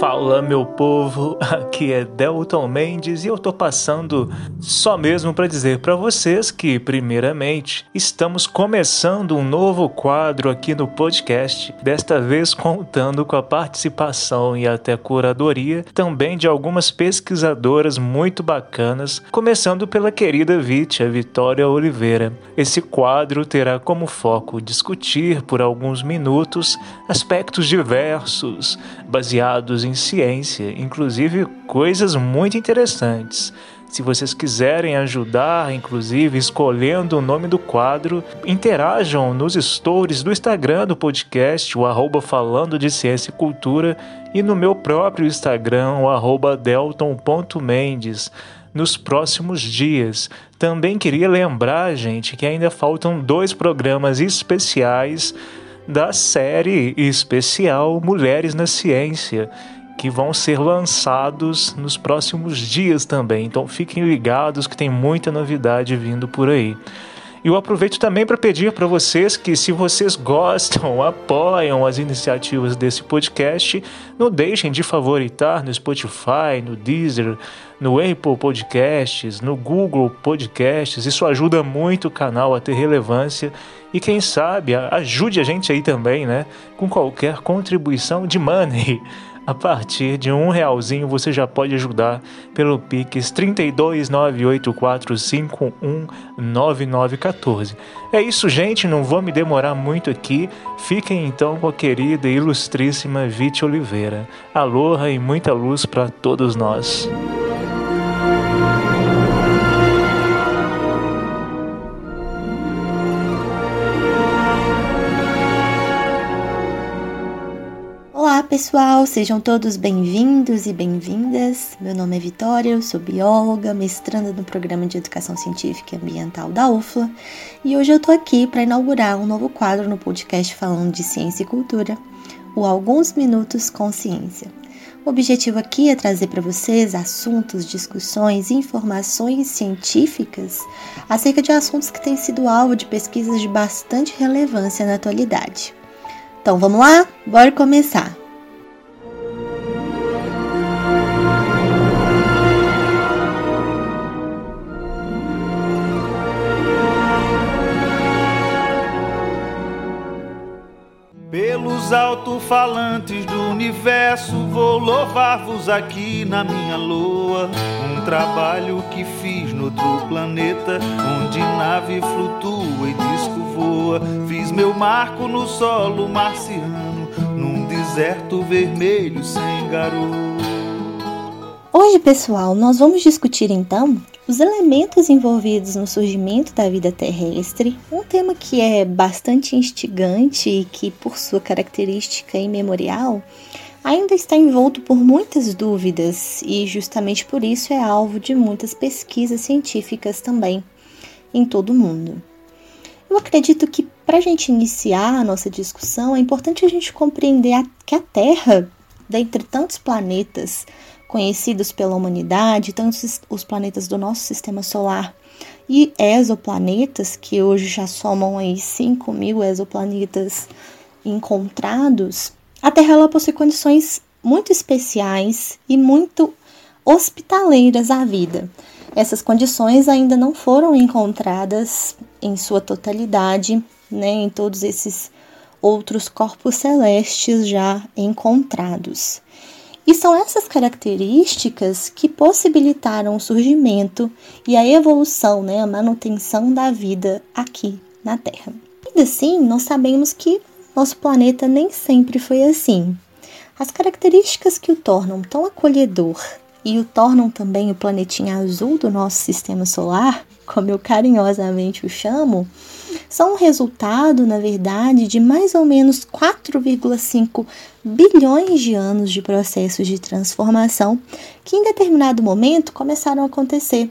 Fala meu povo, aqui é Delton Mendes e eu tô passando só mesmo para dizer para vocês que, primeiramente, estamos começando um novo quadro aqui no podcast, desta vez contando com a participação e até curadoria também de algumas pesquisadoras muito bacanas, começando pela querida Vitia Vitória Oliveira. Esse quadro terá como foco discutir por alguns minutos aspectos diversos, baseados em ciência, inclusive coisas muito interessantes. Se vocês quiserem ajudar, inclusive escolhendo o nome do quadro, interajam nos stories do Instagram do podcast, o arroba falando de ciência e cultura, e no meu próprio Instagram, o arroba delton.mendes, nos próximos dias. Também queria lembrar, gente, que ainda faltam dois programas especiais da série especial Mulheres na Ciência que vão ser lançados nos próximos dias também. Então fiquem ligados que tem muita novidade vindo por aí. E eu aproveito também para pedir para vocês que, se vocês gostam, apoiam as iniciativas desse podcast, não deixem de favoritar no Spotify, no Deezer, no Apple Podcasts, no Google Podcasts. Isso ajuda muito o canal a ter relevância e, quem sabe, ajude a gente aí também, né? Com qualquer contribuição de money. A partir de um realzinho você já pode ajudar pelo Pix 32984519914. É isso, gente. Não vou me demorar muito aqui. Fiquem então com a querida e ilustríssima Vite Oliveira. Aloha e muita luz para todos nós. Pessoal, sejam todos bem-vindos e bem-vindas. Meu nome é Vitória, eu sou bióloga, mestranda no Programa de Educação Científica e Ambiental da UFLA e hoje eu tô aqui para inaugurar um novo quadro no podcast falando de ciência e cultura, o Alguns Minutos com Ciência. O objetivo aqui é trazer para vocês assuntos, discussões e informações científicas acerca de assuntos que têm sido alvo de pesquisas de bastante relevância na atualidade. Então vamos lá? Bora começar! Pelos alto-falantes do universo, vou louvar-vos aqui na minha loa. Um trabalho que fiz no outro planeta, onde nave flutua e disco voa. Fiz meu marco no solo marciano, num deserto vermelho sem garoto. Hoje, pessoal, nós vamos discutir então os elementos envolvidos no surgimento da vida terrestre, um tema que é bastante instigante e que, por sua característica imemorial, ainda está envolto por muitas dúvidas e, justamente por isso, é alvo de muitas pesquisas científicas também em todo o mundo. Eu acredito que, para a gente iniciar a nossa discussão, é importante a gente compreender que a Terra, dentre tantos planetas, conhecidos pela humanidade, tanto os planetas do nosso sistema solar e exoplanetas, que hoje já somam aí 5 mil exoplanetas encontrados, a Terra ela possui condições muito especiais e muito hospitaleiras à vida. Essas condições ainda não foram encontradas em sua totalidade, né, em todos esses outros corpos celestes já encontrados. E são essas características que possibilitaram o surgimento e a evolução, né, a manutenção da vida aqui na Terra. Ainda assim, nós sabemos que nosso planeta nem sempre foi assim. As características que o tornam tão acolhedor e o tornam também o planetinha azul do nosso sistema solar, como eu carinhosamente o chamo, são um resultado, na verdade, de mais ou menos 4,5 bilhões de anos de processos de transformação que, em determinado momento, começaram a acontecer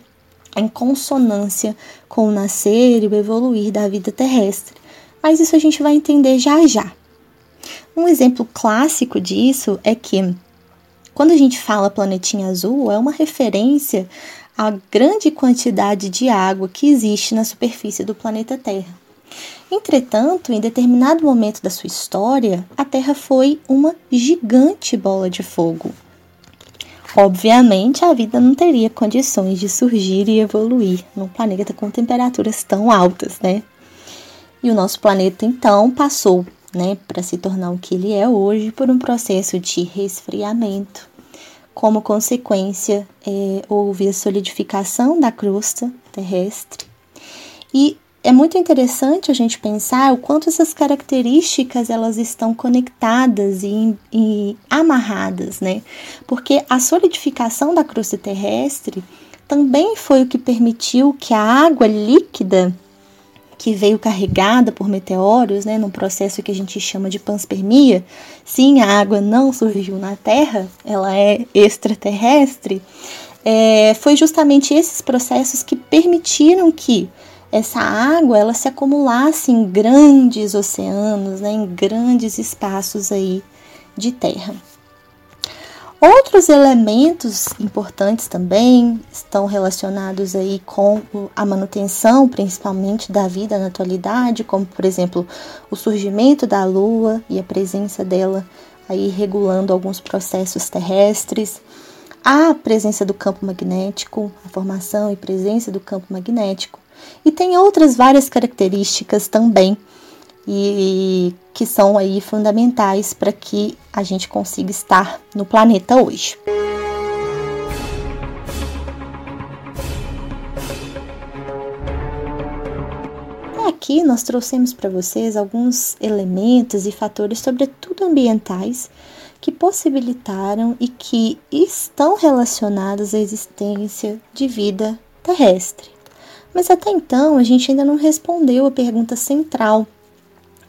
em consonância com o nascer e o evoluir da vida terrestre. Mas isso a gente vai entender já já. Um exemplo clássico disso é que, quando a gente fala planetinha azul, é uma referência à grande quantidade de água que existe na superfície do planeta Terra. Entretanto, em determinado momento da sua história, a Terra foi uma gigante bola de fogo. Obviamente, a vida não teria condições de surgir e evoluir num planeta com temperaturas tão altas, né? E o nosso planeta então passou, né, para se tornar o que ele é hoje, por um processo de resfriamento. Como consequência, é, houve a solidificação da crosta terrestre e é muito interessante a gente pensar o quanto essas características elas estão conectadas e, e amarradas, né? Porque a solidificação da crosta terrestre também foi o que permitiu que a água líquida que veio carregada por meteoros, né, num processo que a gente chama de panspermia. Sim, a água não surgiu na Terra, ela é extraterrestre. É, foi justamente esses processos que permitiram que essa água ela se acumulasse em grandes oceanos, né, em grandes espaços aí de terra. Outros elementos importantes também estão relacionados aí com a manutenção, principalmente da vida na atualidade, como por exemplo o surgimento da Lua e a presença dela aí regulando alguns processos terrestres, a presença do campo magnético, a formação e presença do campo magnético, e tem outras várias características também e que são aí fundamentais para que a gente consiga estar no planeta hoje. Aqui nós trouxemos para vocês alguns elementos e fatores, sobretudo ambientais, que possibilitaram e que estão relacionados à existência de vida terrestre. Mas até então a gente ainda não respondeu a pergunta central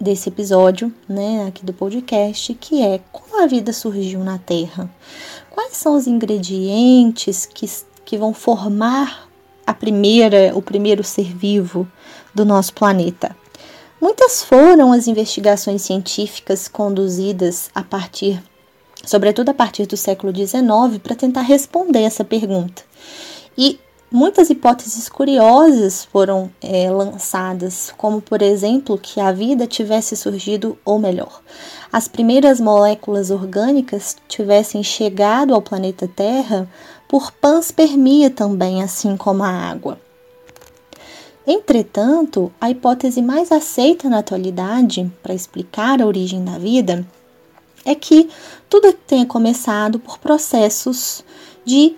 desse episódio, né, aqui do podcast, que é como a vida surgiu na Terra? Quais são os ingredientes que, que vão formar a primeira, o primeiro ser vivo do nosso planeta? Muitas foram as investigações científicas conduzidas a partir, sobretudo a partir do século XIX, para tentar responder essa pergunta. E Muitas hipóteses curiosas foram é, lançadas, como por exemplo que a vida tivesse surgido, ou melhor, as primeiras moléculas orgânicas tivessem chegado ao planeta Terra por panspermia também, assim como a água. Entretanto, a hipótese mais aceita na atualidade para explicar a origem da vida é que tudo tenha começado por processos de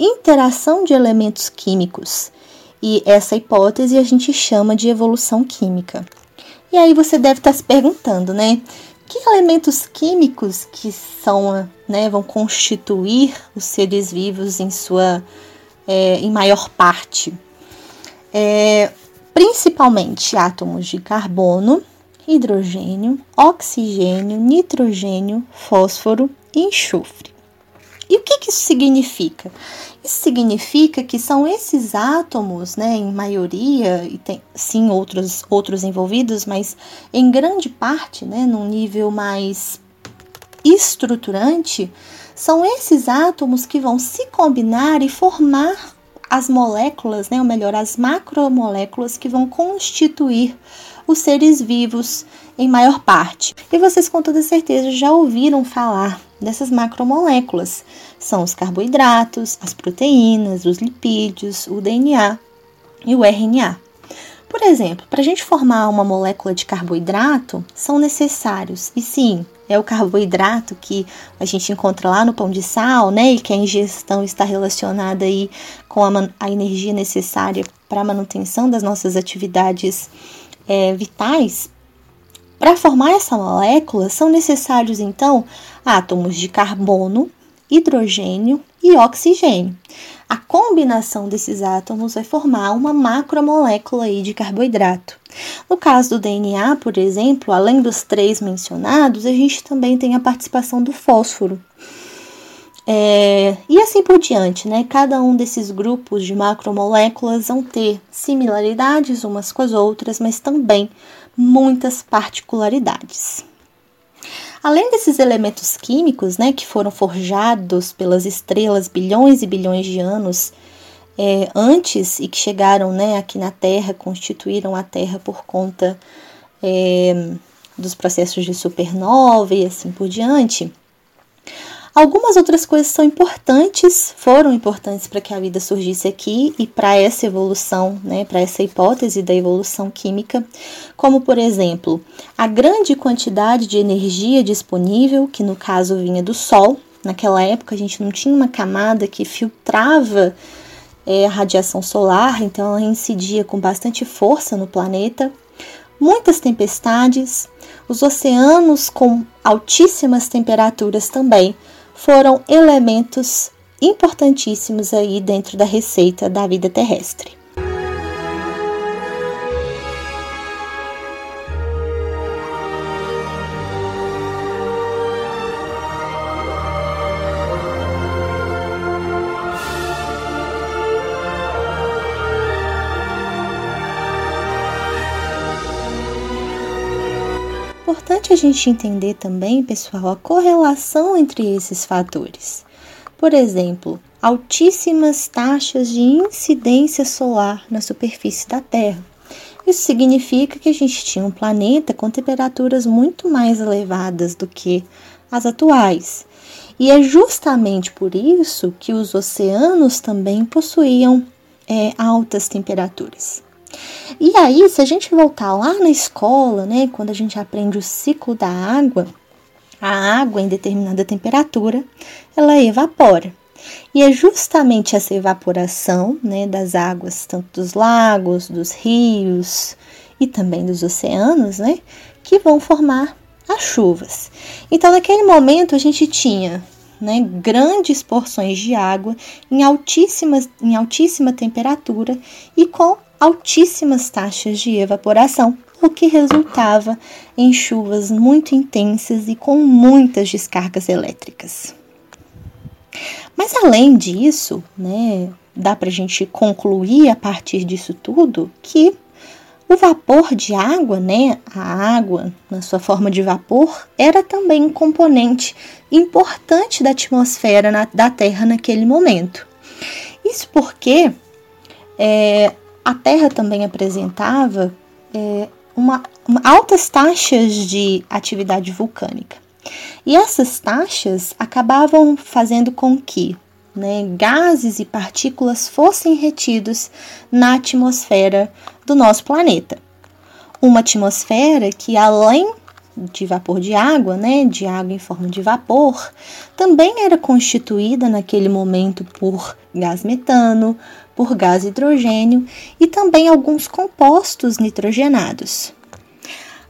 interação de elementos químicos. E essa hipótese a gente chama de evolução química. E aí você deve estar se perguntando, né? Que elementos químicos que são, né, vão constituir os seres vivos em sua, é, em maior parte? É, principalmente átomos de carbono, hidrogênio, oxigênio, nitrogênio, fósforo e enxofre. E o que, que isso significa? Isso significa que são esses átomos, né, em maioria, e tem sim outros, outros envolvidos, mas em grande parte, né, num nível mais estruturante, são esses átomos que vão se combinar e formar as moléculas, né, ou melhor, as macromoléculas que vão constituir os seres vivos em maior parte. E vocês com toda certeza já ouviram falar dessas macromoléculas. São os carboidratos, as proteínas, os lipídios, o DNA e o RNA. Por exemplo, para a gente formar uma molécula de carboidrato, são necessários, e sim, é o carboidrato que a gente encontra lá no pão de sal, né? E que a ingestão está relacionada aí com a, a energia necessária para a manutenção das nossas atividades é, vitais. Para formar essa molécula, são necessários então átomos de carbono, hidrogênio e oxigênio. A combinação desses átomos vai formar uma macromolécula aí de carboidrato. No caso do DNA, por exemplo, além dos três mencionados, a gente também tem a participação do fósforo. É, e assim por diante, né? Cada um desses grupos de macromoléculas vão ter similaridades umas com as outras, mas também muitas particularidades. Além desses elementos químicos, né, que foram forjados pelas estrelas bilhões e bilhões de anos é, antes e que chegaram né, aqui na Terra, constituíram a Terra por conta é, dos processos de supernova e assim por diante. Algumas outras coisas são importantes, foram importantes para que a vida surgisse aqui e para essa evolução, né, para essa hipótese da evolução química, como por exemplo, a grande quantidade de energia disponível, que no caso vinha do Sol. Naquela época a gente não tinha uma camada que filtrava é, a radiação solar, então ela incidia com bastante força no planeta. Muitas tempestades, os oceanos com altíssimas temperaturas também foram elementos importantíssimos aí dentro da receita da vida terrestre. Importante a gente entender também, pessoal, a correlação entre esses fatores. Por exemplo, altíssimas taxas de incidência solar na superfície da Terra. Isso significa que a gente tinha um planeta com temperaturas muito mais elevadas do que as atuais. E é justamente por isso que os oceanos também possuíam é, altas temperaturas. E aí, se a gente voltar lá na escola, né, quando a gente aprende o ciclo da água, a água em determinada temperatura, ela evapora. E é justamente essa evaporação né, das águas, tanto dos lagos, dos rios e também dos oceanos, né, que vão formar as chuvas. Então, naquele momento, a gente tinha né, grandes porções de água em, altíssimas, em altíssima temperatura e com altíssimas taxas de evaporação, o que resultava em chuvas muito intensas e com muitas descargas elétricas. Mas além disso, né, dá para a gente concluir a partir disso tudo que o vapor de água, né, a água na sua forma de vapor, era também um componente importante da atmosfera na, da Terra naquele momento. Isso porque é, a Terra também apresentava é, uma, uma, altas taxas de atividade vulcânica. E essas taxas acabavam fazendo com que né, gases e partículas fossem retidos na atmosfera do nosso planeta. Uma atmosfera que, além de vapor de água, né, de água em forma de vapor, também era constituída naquele momento por gás metano, por gás hidrogênio e também alguns compostos nitrogenados.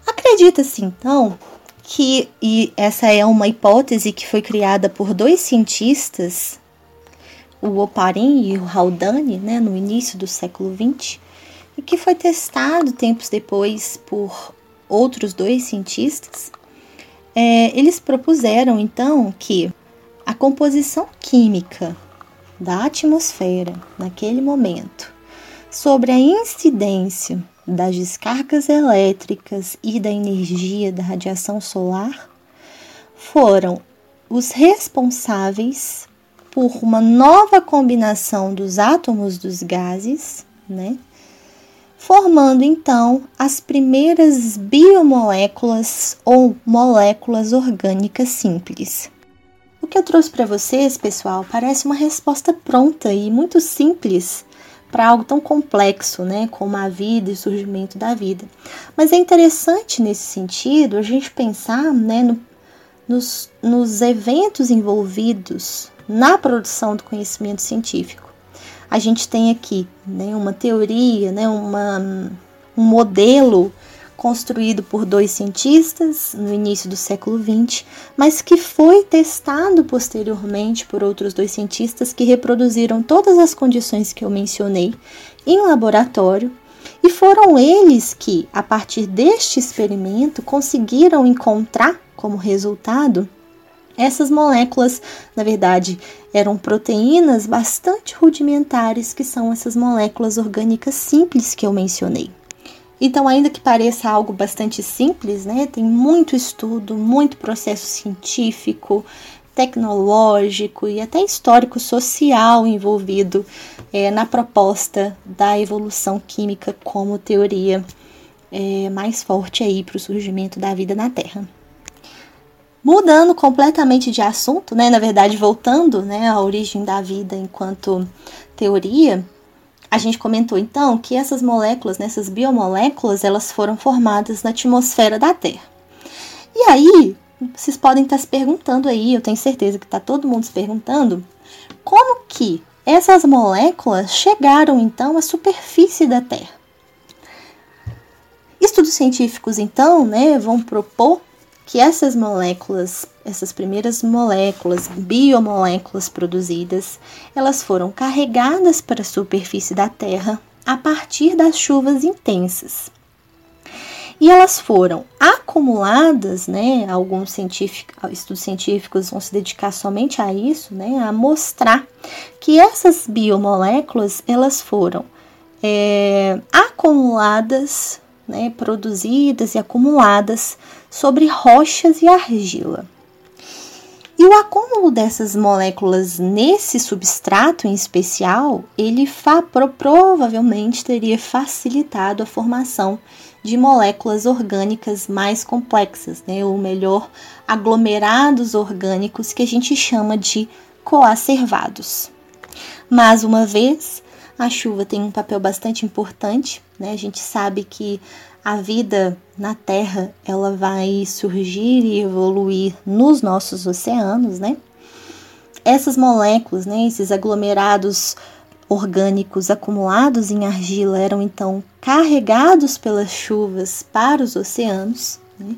Acredita-se então que, e essa é uma hipótese que foi criada por dois cientistas, o Oparin e o Haldane, né, no início do século XX, e que foi testado tempos depois por outros dois cientistas, é, eles propuseram então que a composição química da atmosfera naquele momento sobre a incidência das descargas elétricas e da energia da radiação solar foram os responsáveis por uma nova combinação dos átomos dos gases, né? Formando então as primeiras biomoléculas ou moléculas orgânicas simples. O que eu trouxe para vocês, pessoal, parece uma resposta pronta e muito simples para algo tão complexo, né, como a vida e o surgimento da vida. Mas é interessante nesse sentido a gente pensar, né, no, nos, nos eventos envolvidos na produção do conhecimento científico. A gente tem aqui, né, uma teoria, né, uma, um modelo construído por dois cientistas no início do século XX, mas que foi testado posteriormente por outros dois cientistas que reproduziram todas as condições que eu mencionei em laboratório. E foram eles que, a partir deste experimento, conseguiram encontrar como resultado essas moléculas, na verdade, eram proteínas bastante rudimentares, que são essas moléculas orgânicas simples que eu mencionei. Então, ainda que pareça algo bastante simples, né, tem muito estudo, muito processo científico, tecnológico e até histórico-social envolvido é, na proposta da evolução química como teoria é, mais forte aí para o surgimento da vida na Terra. Mudando completamente de assunto, né, na verdade voltando né, à origem da vida enquanto teoria, a gente comentou então que essas moléculas, né, essas biomoléculas, elas foram formadas na atmosfera da Terra. E aí, vocês podem estar se perguntando aí, eu tenho certeza que está todo mundo se perguntando, como que essas moléculas chegaram então à superfície da Terra? Estudos científicos então, né, vão propor que essas moléculas, essas primeiras moléculas, biomoléculas produzidas, elas foram carregadas para a superfície da Terra a partir das chuvas intensas. E elas foram acumuladas, né? Alguns científicos, estudos científicos vão se dedicar somente a isso, né? A mostrar que essas biomoléculas elas foram é, acumuladas né, produzidas e acumuladas sobre rochas e argila. E o acúmulo dessas moléculas nesse substrato em especial, ele provavelmente teria facilitado a formação de moléculas orgânicas mais complexas, né, ou melhor, aglomerados orgânicos que a gente chama de coacervados. Mais uma vez, a chuva tem um papel bastante importante, né? A gente sabe que a vida na Terra ela vai surgir e evoluir nos nossos oceanos, né? Essas moléculas, né, esses aglomerados orgânicos acumulados em argila eram então carregados pelas chuvas para os oceanos, né?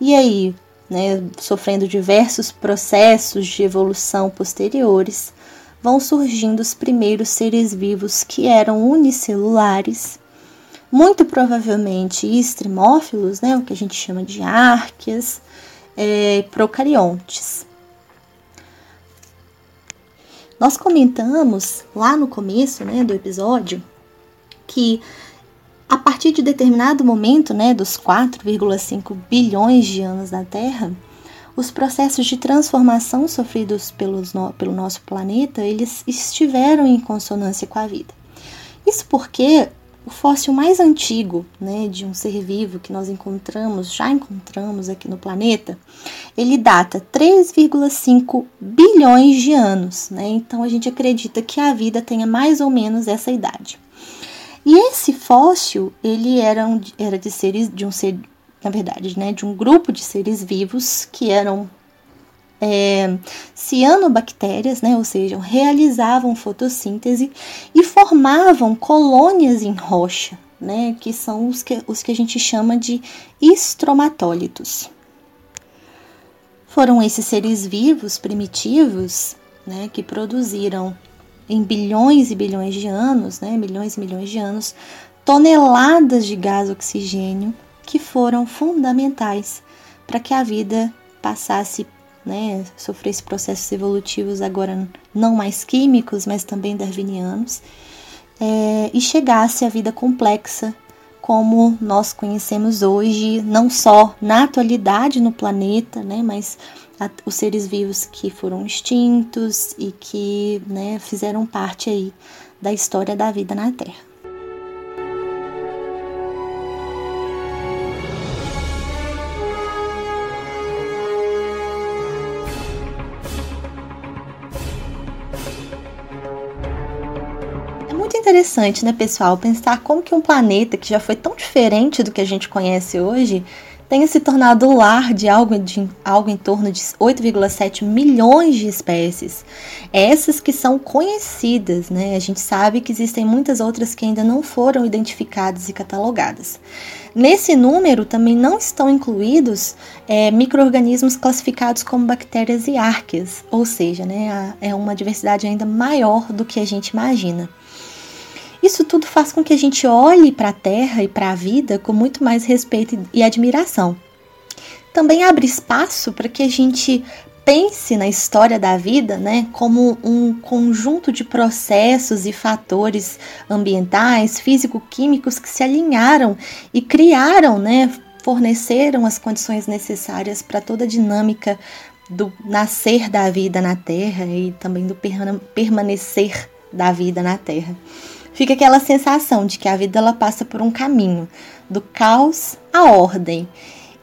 e aí, né, sofrendo diversos processos de evolução posteriores, vão surgindo os primeiros seres vivos que eram unicelulares, muito provavelmente extremófilos, né, o que a gente chama de árqueas, é, procariontes. Nós comentamos lá no começo né, do episódio que a partir de determinado momento, né, dos 4,5 bilhões de anos da Terra, os processos de transformação sofridos pelos no, pelo nosso planeta, eles estiveram em consonância com a vida. Isso porque o fóssil mais antigo, né, de um ser vivo que nós encontramos, já encontramos aqui no planeta, ele data 3,5 bilhões de anos, né? Então a gente acredita que a vida tenha mais ou menos essa idade. E esse fóssil, ele era, um, era de seres de um ser na verdade, né, de um grupo de seres vivos que eram é, cianobactérias, né, ou seja, realizavam fotossíntese e formavam colônias em rocha, né, que são os que, os que a gente chama de estromatólitos. Foram esses seres vivos primitivos né, que produziram em bilhões e bilhões de anos, né, milhões e milhões de anos, toneladas de gás oxigênio que foram fundamentais para que a vida passasse, né, sofresse processos evolutivos agora não mais químicos, mas também darwinianos, é, e chegasse à vida complexa como nós conhecemos hoje, não só na atualidade no planeta, né, mas a, os seres vivos que foram extintos e que né, fizeram parte aí da história da vida na Terra. Interessante, né, pessoal, pensar como que um planeta que já foi tão diferente do que a gente conhece hoje tenha se tornado o lar de algo, de algo em torno de 8,7 milhões de espécies. Essas que são conhecidas, né? A gente sabe que existem muitas outras que ainda não foram identificadas e catalogadas. Nesse número também não estão incluídos é, micro-organismos classificados como bactérias e árqueas, ou seja, né, é uma diversidade ainda maior do que a gente imagina. Isso tudo faz com que a gente olhe para a Terra e para a vida com muito mais respeito e admiração. Também abre espaço para que a gente pense na história da vida, né, como um conjunto de processos e fatores ambientais, físico-químicos que se alinharam e criaram, né, forneceram as condições necessárias para toda a dinâmica do nascer da vida na Terra e também do permanecer da vida na Terra. Fica aquela sensação de que a vida ela passa por um caminho do caos à ordem.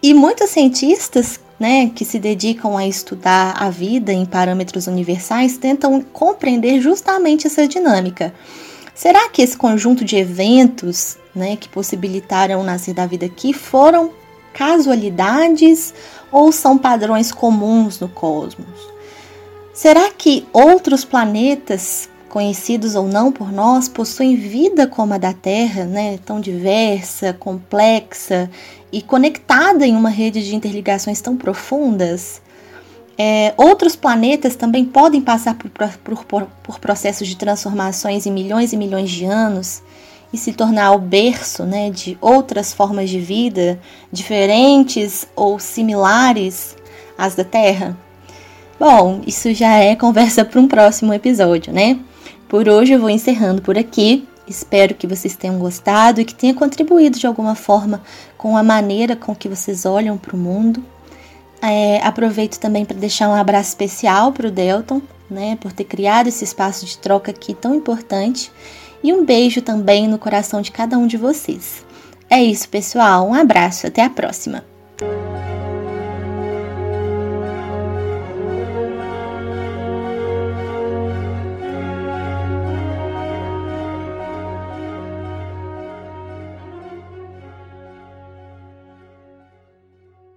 E muitos cientistas né, que se dedicam a estudar a vida em parâmetros universais tentam compreender justamente essa dinâmica. Será que esse conjunto de eventos né, que possibilitaram o nascer da vida aqui foram casualidades ou são padrões comuns no cosmos? Será que outros planetas, conhecidos ou não por nós, possuem vida como a da Terra, né, tão diversa, complexa e conectada em uma rede de interligações tão profundas? É, outros planetas também podem passar por, por, por, por, processos de transformações em milhões e milhões de anos e se tornar o berço né, de outras formas de vida diferentes ou similares às da Terra? Bom, isso já é conversa para um próximo episódio, né? Por hoje eu vou encerrando por aqui. Espero que vocês tenham gostado e que tenha contribuído de alguma forma com a maneira com que vocês olham para o mundo. É, aproveito também para deixar um abraço especial para o Delton, né, por ter criado esse espaço de troca aqui tão importante. E um beijo também no coração de cada um de vocês. É isso, pessoal. Um abraço. Até a próxima.